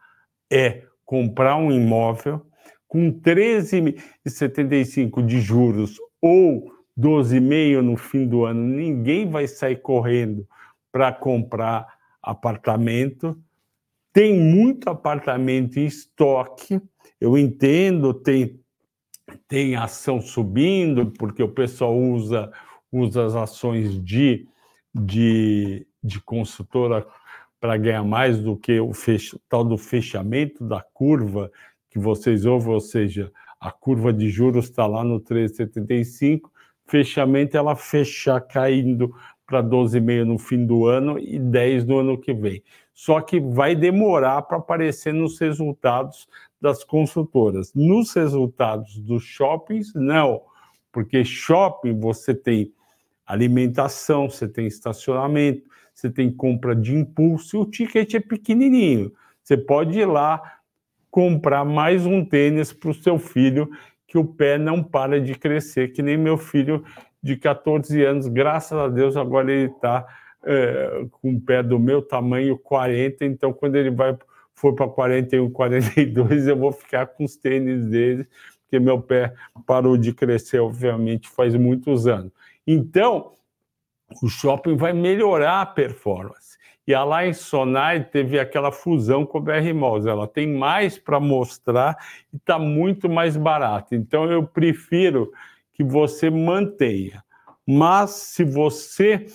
A: é comprar um imóvel com 13,75 de juros ou 12,5 no fim do ano, ninguém vai sair correndo para comprar apartamento. Tem muito apartamento em estoque, eu entendo, tem, tem ação subindo, porque o pessoal usa, usa as ações de, de, de consultora para ganhar mais do que o fech, tal do fechamento da curva que vocês ouvem, ou seja, a curva de juros está lá no 3,75, fechamento ela fechar caindo para 12,5 no fim do ano e 10 no ano que vem. Só que vai demorar para aparecer nos resultados das consultoras. Nos resultados dos shoppings, não, porque shopping você tem alimentação, você tem estacionamento, você tem compra de impulso e o ticket é pequenininho. Você pode ir lá comprar mais um tênis para o seu filho que o pé não para de crescer, que nem meu filho de 14 anos, graças a Deus, agora ele está é, com o pé do meu tamanho, 40, então quando ele vai for para 41, 42, eu vou ficar com os tênis dele, porque meu pé parou de crescer, obviamente, faz muitos anos. Então, o shopping vai melhorar a performance. E a em Sonai teve aquela fusão com a BR Malls. Ela tem mais para mostrar e está muito mais barato. Então eu prefiro que você mantenha. Mas se você,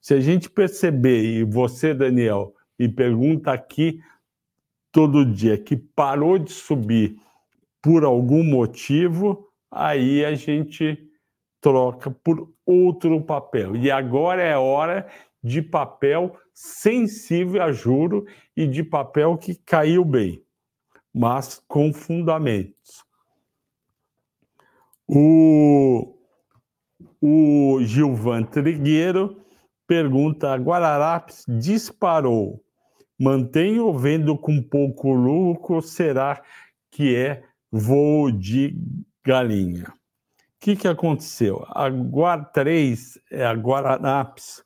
A: se a gente perceber, e você, Daniel, me pergunta aqui todo dia que parou de subir por algum motivo, aí a gente troca por outro papel. E agora é hora de papel sensível a juro e de papel que caiu bem, mas com fundamentos. O, o Gilvan Trigueiro pergunta: Guararapes disparou. Mantenho vendo com pouco lucro, será que é voo de galinha? Que, que aconteceu? A Guar 3, é a Guararapes,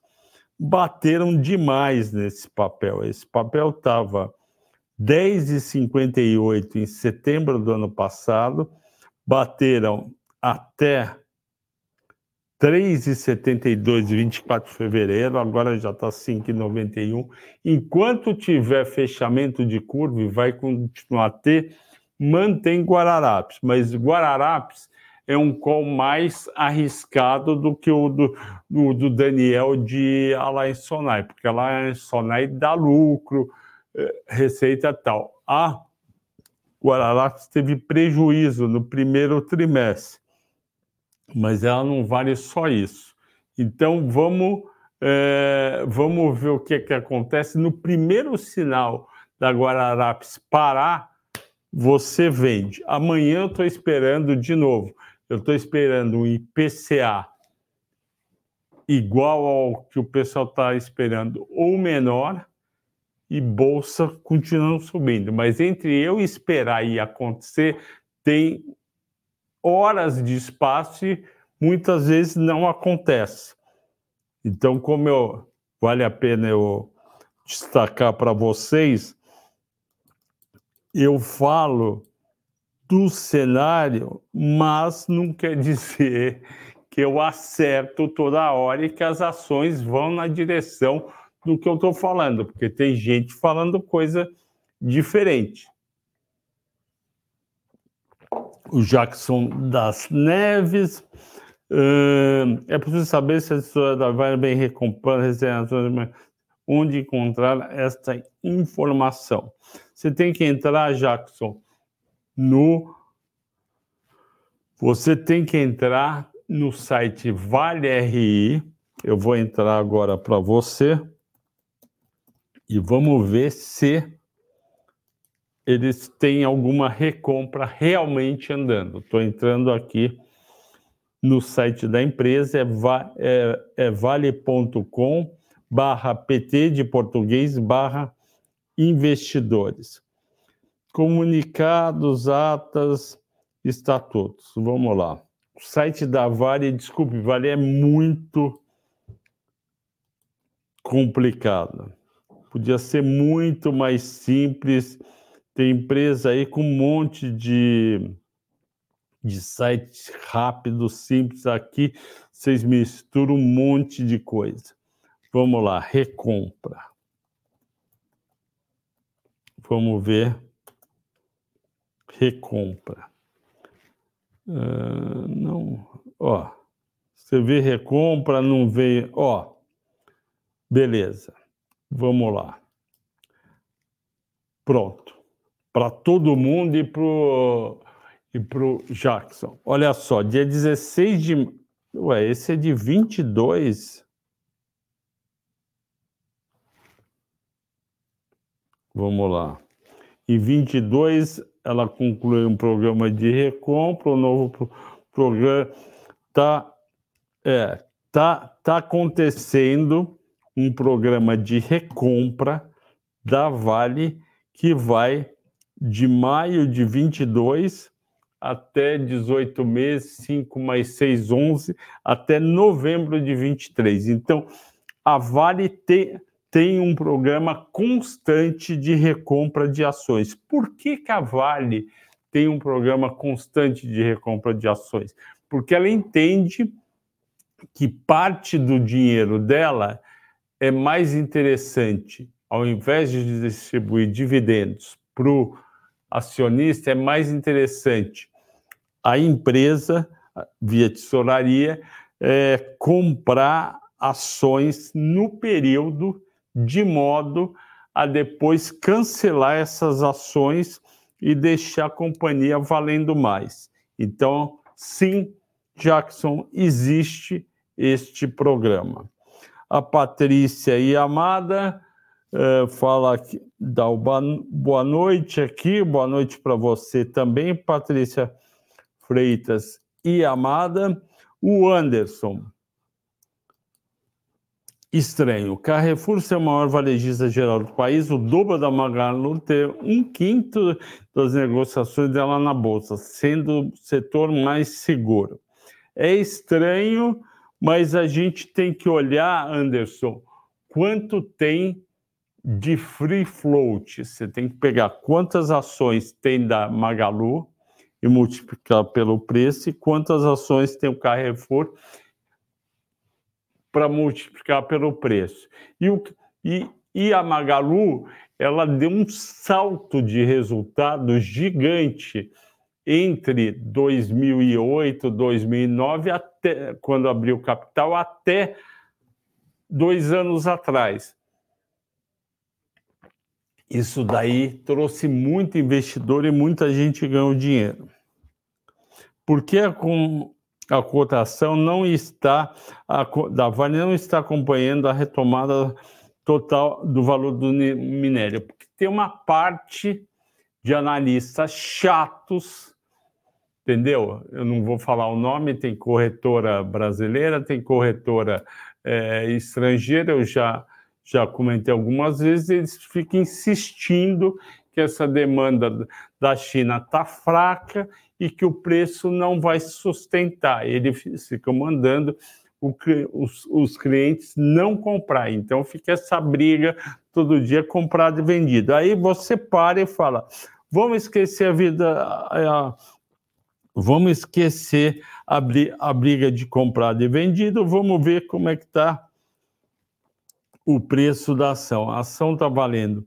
A: bateram demais nesse papel. Esse papel estava 10,58 em setembro do ano passado, bateram até 3,72 24 de fevereiro, agora já está 5,91. Enquanto tiver fechamento de curva, vai continuar a ter, mantém Guararapes, mas Guararapes é um call mais arriscado do que o do, do, do Daniel de Alain Sonai, porque Alain Sonai dá lucro, eh, receita tal. A Guararapes teve prejuízo no primeiro trimestre, mas ela não vale só isso. Então vamos, é, vamos ver o que, que acontece. No primeiro sinal da Guararapes parar, você vende. Amanhã eu estou esperando de novo eu estou esperando um IPCA igual ao que o pessoal está esperando ou menor e bolsa continuando subindo. Mas entre eu esperar e acontecer, tem horas de espaço e muitas vezes não acontece. Então, como eu, vale a pena eu destacar para vocês, eu falo do cenário, mas não quer dizer que eu acerto toda hora e que as ações vão na direção do que eu estou falando, porque tem gente falando coisa diferente. O Jackson das Neves. Uh, é preciso saber se a história da Vale bem recompensa. onde encontrar esta informação. Você tem que entrar, Jackson, no. Você tem que entrar no site Vale RI. Eu vou entrar agora para você e vamos ver se eles têm alguma recompra realmente andando. Estou entrando aqui no site da empresa, é, é, é vale.com barra PT de português barra investidores. Comunicados, atas, estatutos. Vamos lá. O site da Vale, desculpe, Vale é muito complicado. Podia ser muito mais simples. Tem empresa aí com um monte de, de sites rápidos, simples. Aqui vocês misturam um monte de coisa. Vamos lá, recompra. Vamos ver. Recompra. Uh, não, ó. Você vê recompra, não vê, ó. Beleza. Vamos lá. Pronto. Para todo mundo e pro e pro Jackson. Olha só, dia 16 de Ué, esse é de 22 Vamos lá. Em 22, ela conclui um programa de recompra, o novo pro programa está é, tá, tá acontecendo um programa de recompra da Vale que vai de maio de 22 até 18 meses, 5 mais 6, 11, até novembro de 23. Então, a Vale tem, tem um programa constante de recompra de ações. Por que, que a Vale tem um programa constante de recompra de ações? Porque ela entende que parte do dinheiro dela é mais interessante, ao invés de distribuir dividendos para o acionista, é mais interessante a empresa, via tesouraria, é, comprar ações no período de modo a depois cancelar essas ações e deixar a companhia valendo mais. Então, sim, Jackson, existe este programa. A Patrícia e Amada uh, fala aqui, dá o boa noite aqui, boa noite para você também, Patrícia Freitas e Amada. O Anderson, estranho. Carrefour ser o maior varejista geral do país, o dobro da Magalu ter um quinto das negociações dela na bolsa, sendo o setor mais seguro. É estranho, mas a gente tem que olhar, Anderson, quanto tem de free float. Você tem que pegar quantas ações tem da Magalu e multiplicar pelo preço e quantas ações tem o Carrefour para multiplicar pelo preço. E, o, e, e a Magalu, ela deu um salto de resultado gigante entre 2008, 2009, até quando abriu capital, até dois anos atrás. Isso daí trouxe muito investidor e muita gente ganhou dinheiro. Porque a, com, a cotação não está, a, da Vale não está acompanhando a retomada total do valor do minério, porque tem uma parte de analistas chatos, entendeu? Eu não vou falar o nome, tem corretora brasileira, tem corretora é, estrangeira, eu já, já comentei algumas vezes, eles ficam insistindo que essa demanda da China está fraca e que o preço não vai sustentar. Ele fica mandando os, os, clientes não comprar. Então fica essa briga todo dia comprado e vendido. Aí você para e fala: vamos esquecer a vida, vamos esquecer a, a briga de comprado e vendido, vamos ver como é que está o preço da ação. A ação está valendo R$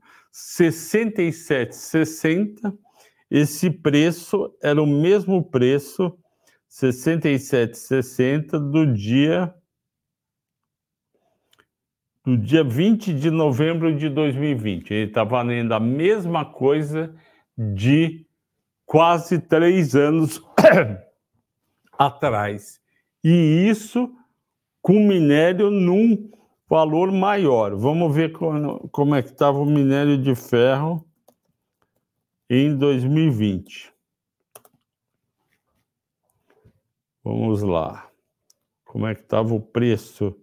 A: 67,60 esse preço era o mesmo preço, 67,60 do dia no dia 20 de novembro de 2020. Ele está valendo a mesma coisa de quase três anos [coughs] atrás. E isso com minério num valor maior. Vamos ver como, como é que estava o minério de ferro em 2020. Vamos lá. Como é que estava o preço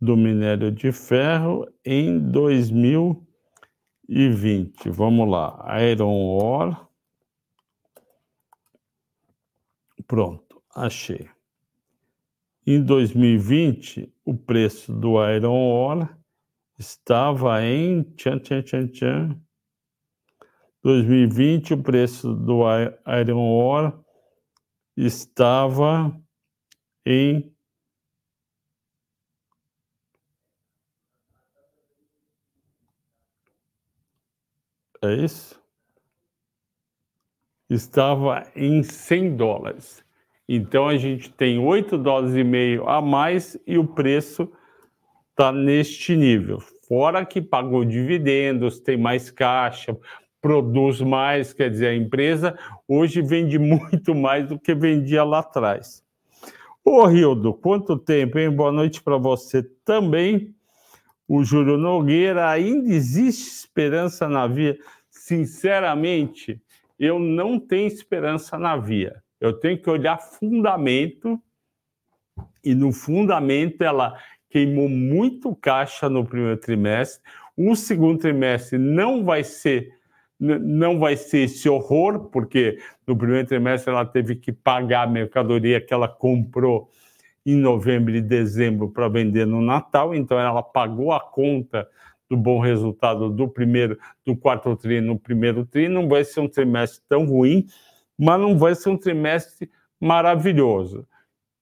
A: do minério de ferro em 2020? Vamos lá. Iron ore. Pronto, achei. Em 2020, o preço do Iron Ore estava em tchan, tchan, tchan, tchan. 2020, o preço do Iron Ore estava em É isso? Estava em 100 dólares. Então a gente tem 8 dólares e meio a mais e o preço está neste nível. Fora que pagou dividendos, tem mais caixa, produz mais, quer dizer, a empresa hoje vende [laughs] muito mais do que vendia lá atrás. Ô Rildo, quanto tempo, hein? Boa noite para você também. O Júlio Nogueira, ainda existe esperança na via? Sinceramente, eu não tenho esperança na via. Eu tenho que olhar fundamento, e no fundamento ela queimou muito caixa no primeiro trimestre. O segundo trimestre não vai ser não vai ser esse horror, porque no primeiro trimestre ela teve que pagar a mercadoria que ela comprou em novembro e dezembro para vender no Natal, então ela pagou a conta do bom resultado do primeiro, do quarto tri no primeiro tri, não vai ser um trimestre tão ruim, mas não vai ser um trimestre maravilhoso.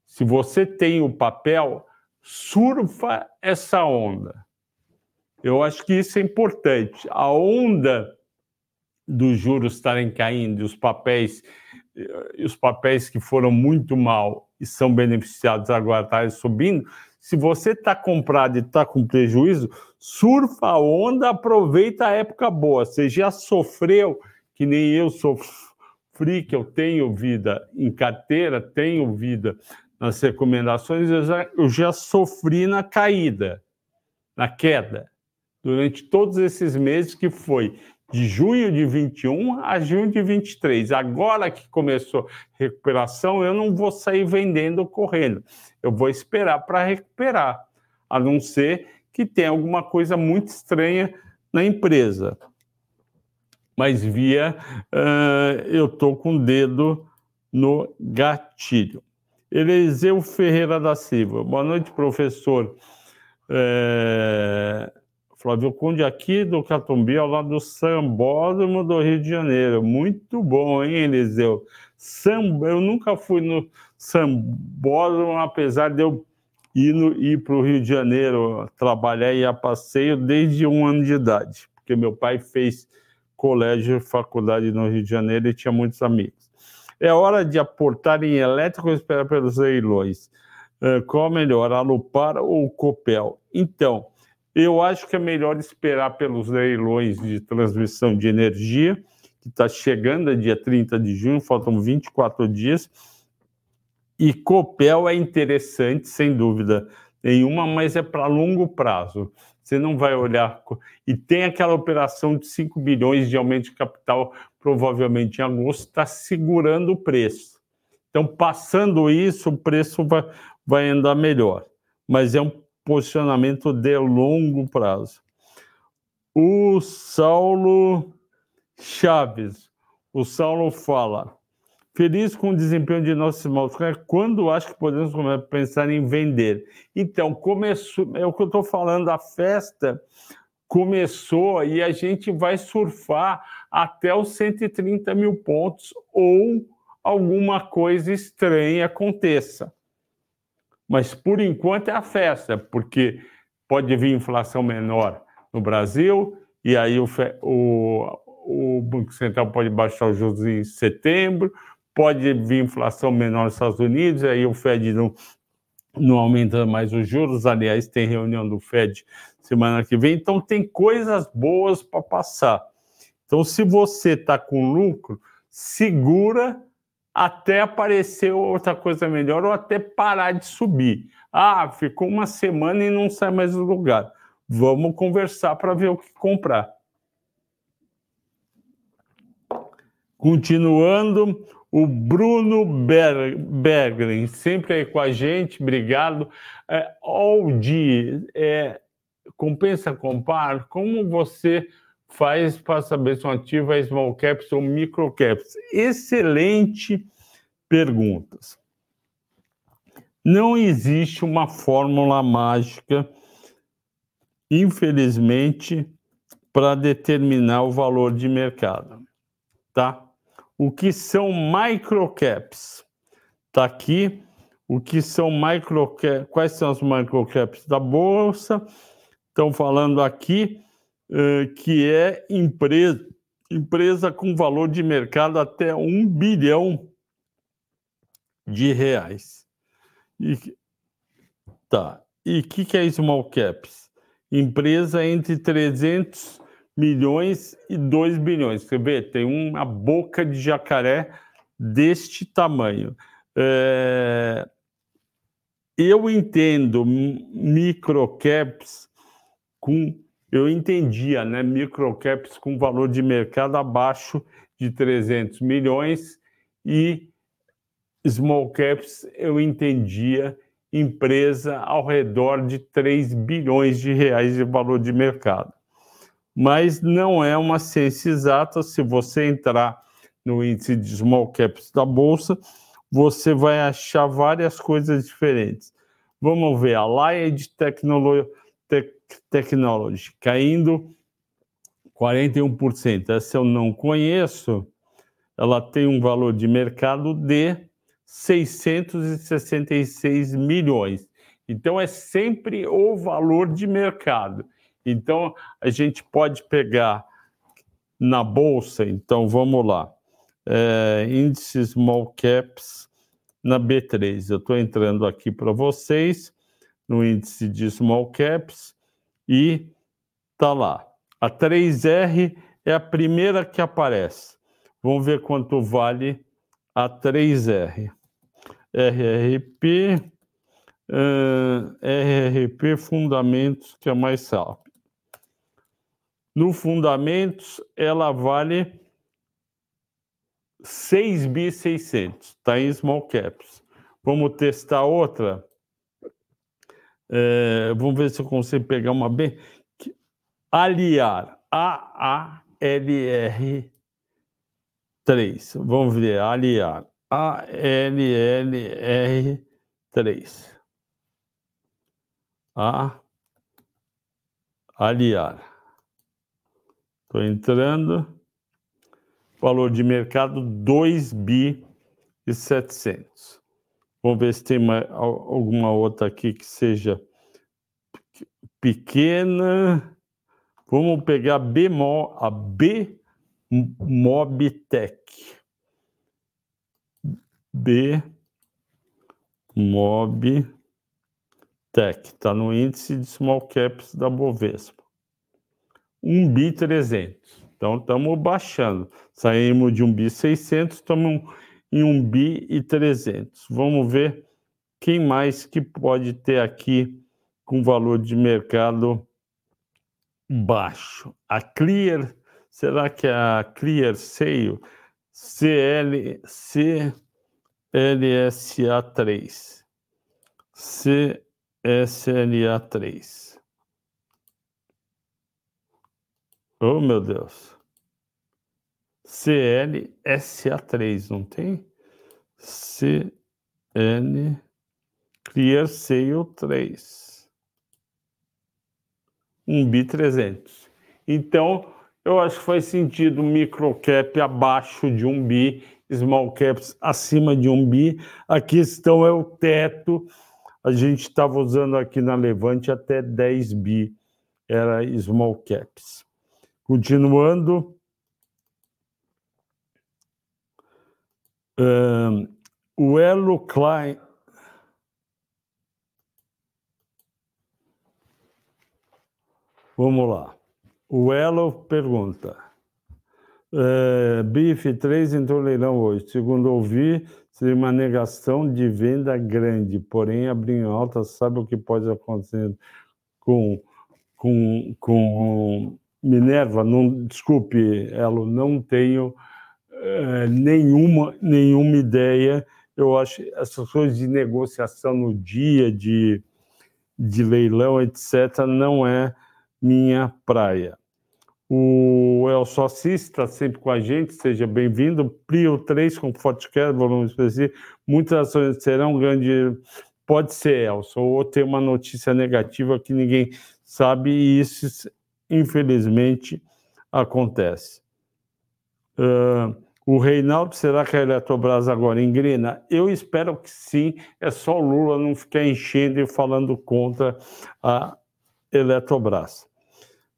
A: Se você tem o papel, surfa essa onda. Eu acho que isso é importante. A onda dos juros estarem caindo e os papéis e os papéis que foram muito mal e são beneficiados agora estarem subindo, se você está comprado e está com prejuízo, surfa a onda, aproveita a época boa. Você já sofreu, que nem eu sofri que eu tenho vida em carteira, tenho vida nas recomendações, eu já, eu já sofri na caída, na queda, durante todos esses meses que foi de junho de 21 a junho de 23. Agora que começou a recuperação, eu não vou sair vendendo correndo. Eu vou esperar para recuperar, a não ser que tenha alguma coisa muito estranha na empresa mas via uh, eu estou com o dedo no gatilho. Eliseu Ferreira da Silva. Boa noite, professor. É... Flávio Conde aqui do Catumbi, ao lado do Sambódromo do Rio de Janeiro. Muito bom, hein, Eliseu? Sam... Eu nunca fui no Sambódromo, apesar de eu ir, para o Rio de Janeiro trabalhar e a passeio desde um ano de idade, porque meu pai fez colégio, faculdade no Rio de Janeiro e tinha muitos amigos. É hora de aportar em elétrico ou esperar pelos leilões? Uh, qual melhor, a Lupar ou Copel? Então, eu acho que é melhor esperar pelos leilões de transmissão de energia, que está chegando a dia 30 de junho, faltam 24 dias. E Copel é interessante, sem dúvida nenhuma, mas é para longo prazo. Você não vai olhar. E tem aquela operação de 5 bilhões de aumento de capital, provavelmente em agosto, está segurando o preço. Então, passando isso, o preço vai, vai andar melhor. Mas é um posicionamento de longo prazo. O Saulo Chaves. O Saulo fala: Feliz com o desempenho de nossos irmãos. Quando acho que podemos pensar em vender? Então, começou, é o que eu estou falando, a festa começou e a gente vai surfar até os 130 mil pontos ou alguma coisa estranha aconteça. Mas por enquanto é a festa, porque pode vir inflação menor no Brasil, e aí o, o, o Banco Central pode baixar os juros em setembro, pode vir inflação menor nos Estados Unidos, aí o Fed não, não aumenta mais os juros. Aliás, tem reunião do Fed semana que vem. Então, tem coisas boas para passar. Então, se você está com lucro, segura até aparecer outra coisa melhor ou até parar de subir. Ah, ficou uma semana e não sai mais do lugar. Vamos conversar para ver o que comprar. Continuando, o Bruno Bergren, sempre aí com a gente, obrigado. É, Aldi, é, compensa comprar? Como você faz para saber se um ativo é small caps ou micro caps? Excelente perguntas. Não existe uma fórmula mágica, infelizmente, para determinar o valor de mercado, tá? O que são microcaps? Tá aqui. O que são microcaps? Quais são as microcaps da bolsa? Estão falando aqui que é empresa, empresa com valor de mercado até um bilhão de reais. E, tá. E o que, que é small caps? Empresa entre 300 milhões e 2 bilhões. Você vê, tem uma boca de jacaré deste tamanho. É... Eu entendo microcaps com. Eu entendia, né? Microcaps com valor de mercado abaixo de 300 milhões e small caps eu entendia empresa ao redor de 3 bilhões de reais de valor de mercado mas não é uma ciência exata. Se você entrar no índice de small caps da bolsa, você vai achar várias coisas diferentes. Vamos ver a Lied Technology, Technology caindo 41%. Essa eu não conheço. Ela tem um valor de mercado de 666 milhões. Então é sempre o valor de mercado. Então, a gente pode pegar na bolsa, então vamos lá, é, índice small caps na B3. Eu estou entrando aqui para vocês no índice de small caps e tá lá. A 3R é a primeira que aparece. Vamos ver quanto vale a 3R. RRP, uh, RRP Fundamentos, que é mais rápido. No Fundamentos, ela vale 6.600, está em small caps. Vamos testar outra? É, vamos ver se eu consigo pegar uma bem. Aliar, A-A-L-R 3. Vamos ver, aliar, A-L-L-R 3. A, aliar. Estou entrando. Valor de mercado 2 bi e 700. Vamos ver se tem uma, alguma outra aqui que seja pequena. Vamos pegar B, a B Mobtech. B Mobtech. Está no índice de small caps da Bovespa. 1 bi 300. Então estamos baixando. Saímos de 1 bi 600, estamos em 1 bi e 300. Vamos ver quem mais que pode ter aqui com valor de mercado baixo. A Clear, será que é a Clear Sale? CL, CLSA3. CSLA3. Oh, meu Deus. CLSA3, não tem? CL Clear Sale 3. 1 bi 300. Então, eu acho que faz sentido microcap abaixo de 1 bi, small caps acima de 1 bi. A questão é o teto. A gente estava usando aqui na Levante até 10 bi, era small caps. Continuando. O Elo Klein. Vamos lá. O Elo pergunta. Eh, é, BIF 3 entrou leilão hoje. Segundo ouvi, seria uma negação de venda grande, porém abrindo alta, sabe o que pode acontecer com, com, com Minerva? Não, desculpe, Elo, não tenho é, nenhuma, nenhuma ideia. Eu acho essas coisas de negociação no dia, de, de leilão, etc., não é minha praia. O El Socis está sempre com a gente, seja bem-vindo. Prio 3 com Fortecare, volume específico. Muitas ações serão grande. Pode ser, Elson, ou ter uma notícia negativa que ninguém sabe, e isso, infelizmente, acontece. Uh, o Reinaldo, será que a Eletrobras agora engrena? Eu espero que sim, é só o Lula não ficar enchendo e falando contra a Eletrobras.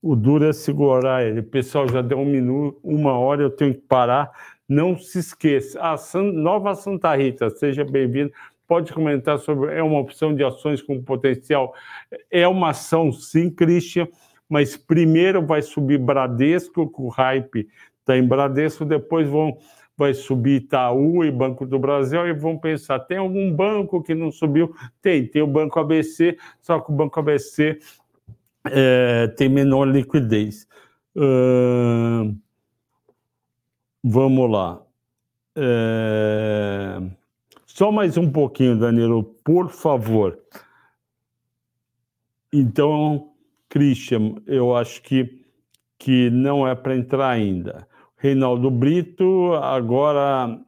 A: O duro é segurar ele. Pessoal, já deu um minuto, uma hora, eu tenho que parar. Não se esqueça. A San, Nova Santa Rita, seja bem-vindo. Pode comentar sobre. É uma opção de ações com potencial. É uma ação, sim, Christian, mas primeiro vai subir Bradesco, com o hype está em Bradesco, depois vão vai subir Itaú e Banco do Brasil e vão pensar, tem algum banco que não subiu? Tem, tem o Banco ABC, só que o Banco ABC é, tem menor liquidez. Uh, vamos lá. É, só mais um pouquinho, Danilo, por favor. Então, Christian, eu acho que, que não é para entrar ainda. Reinaldo Brito, agora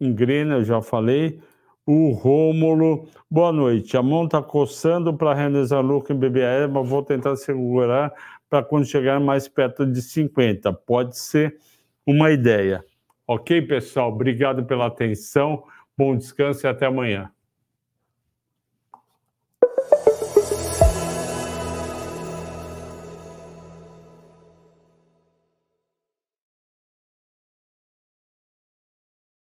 A: engrena, eu já falei. O Rômulo, boa noite. A mão está coçando para realizar lucro em BBA, mas vou tentar segurar para quando chegar mais perto de 50. Pode ser uma ideia. Ok, pessoal? Obrigado pela atenção. Bom descanso e até amanhã.